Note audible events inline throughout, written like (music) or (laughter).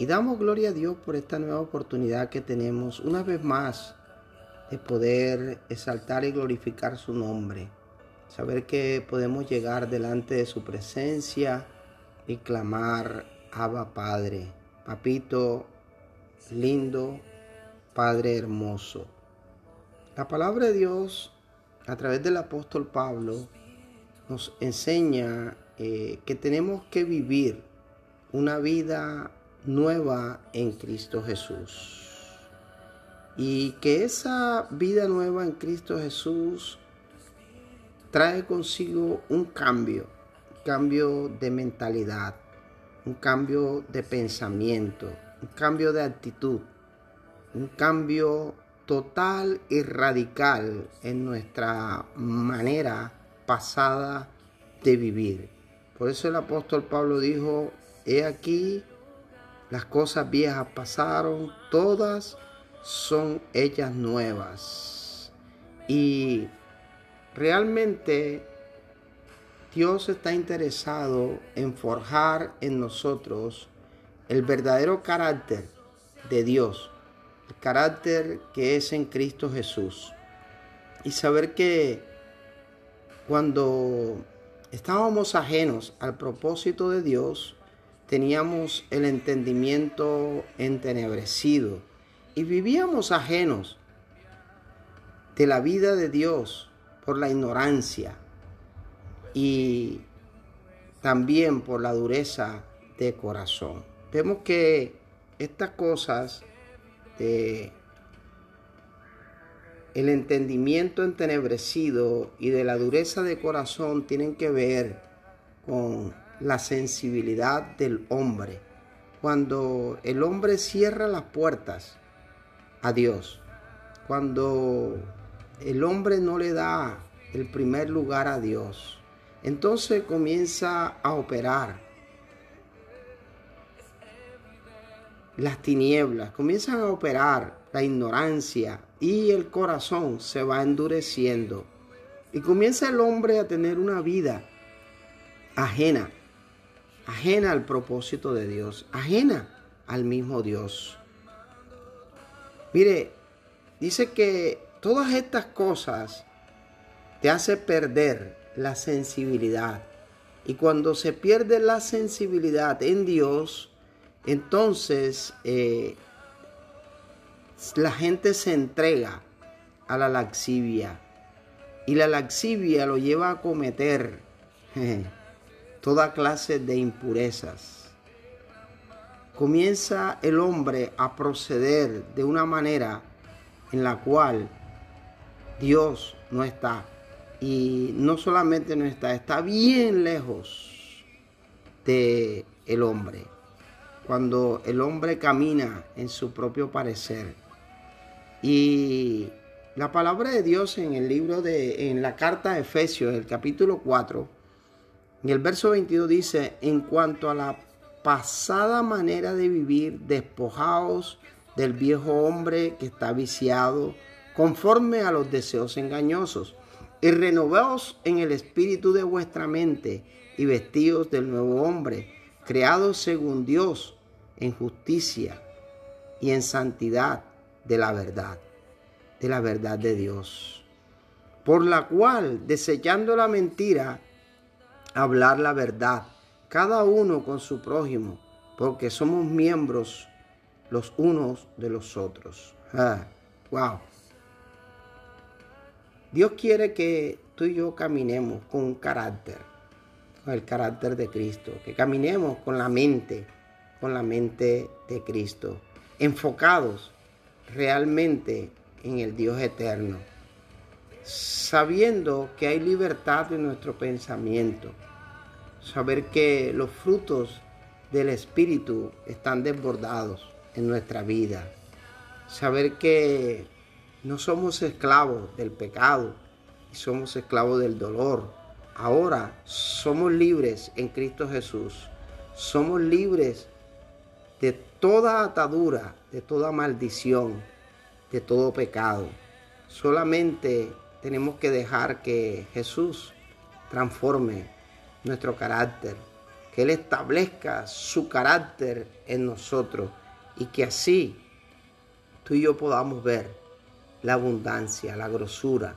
Y damos gloria a Dios por esta nueva oportunidad que tenemos una vez más de poder exaltar y glorificar su nombre. Saber que podemos llegar delante de su presencia y clamar, Abba Padre, Papito lindo, Padre hermoso. La palabra de Dios a través del apóstol Pablo nos enseña eh, que tenemos que vivir una vida nueva en Cristo Jesús. Y que esa vida nueva en Cristo Jesús trae consigo un cambio, un cambio de mentalidad, un cambio de pensamiento, un cambio de actitud, un cambio total y radical en nuestra manera pasada de vivir. Por eso el apóstol Pablo dijo, he aquí, las cosas viejas pasaron, todas son ellas nuevas. Y realmente Dios está interesado en forjar en nosotros el verdadero carácter de Dios el carácter que es en Cristo Jesús. Y saber que cuando estábamos ajenos al propósito de Dios, teníamos el entendimiento entenebrecido y vivíamos ajenos de la vida de Dios por la ignorancia y también por la dureza de corazón. Vemos que estas cosas el entendimiento entenebrecido y de la dureza de corazón tienen que ver con la sensibilidad del hombre. Cuando el hombre cierra las puertas a Dios, cuando el hombre no le da el primer lugar a Dios, entonces comienza a operar las tinieblas, comienzan a operar la ignorancia y el corazón se va endureciendo. Y comienza el hombre a tener una vida ajena, ajena al propósito de Dios, ajena al mismo Dios. Mire, dice que todas estas cosas te hace perder la sensibilidad. Y cuando se pierde la sensibilidad en Dios, entonces, eh, la gente se entrega a la laxivia y la laxivia lo lleva a cometer (laughs) toda clase de impurezas. Comienza el hombre a proceder de una manera en la cual Dios no está. Y no solamente no está, está bien lejos de el hombre cuando el hombre camina en su propio parecer. Y la palabra de Dios en el libro de, en la carta de Efesios, el capítulo 4, en el verso 22 dice, en cuanto a la pasada manera de vivir, despojaos del viejo hombre que está viciado, conforme a los deseos engañosos, y renovaos en el espíritu de vuestra mente, y vestidos del nuevo hombre, creados según Dios, en justicia y en santidad de la verdad, de la verdad de Dios. Por la cual, desechando la mentira, hablar la verdad, cada uno con su prójimo, porque somos miembros los unos de los otros. Ah, wow. Dios quiere que tú y yo caminemos con un carácter, con el carácter de Cristo, que caminemos con la mente con la mente de Cristo, enfocados realmente en el Dios eterno, sabiendo que hay libertad en nuestro pensamiento, saber que los frutos del Espíritu están desbordados en nuestra vida, Saber que no somos esclavos del pecado y somos esclavos del dolor. Ahora somos libres en Cristo Jesús. Somos libres de toda atadura, de toda maldición, de todo pecado. Solamente tenemos que dejar que Jesús transforme nuestro carácter, que Él establezca su carácter en nosotros y que así tú y yo podamos ver la abundancia, la grosura,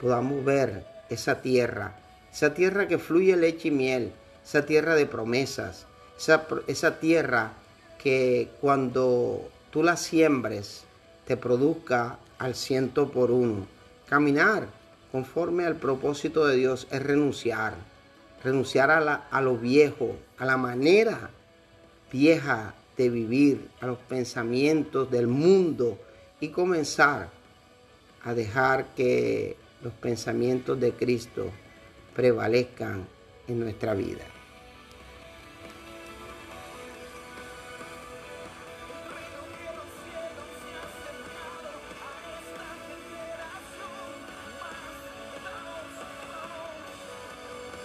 podamos ver esa tierra, esa tierra que fluye leche y miel, esa tierra de promesas, esa, esa tierra que cuando tú la siembres te produzca al ciento por uno. Caminar conforme al propósito de Dios es renunciar, renunciar a, la, a lo viejo, a la manera vieja de vivir, a los pensamientos del mundo y comenzar a dejar que los pensamientos de Cristo prevalezcan en nuestra vida.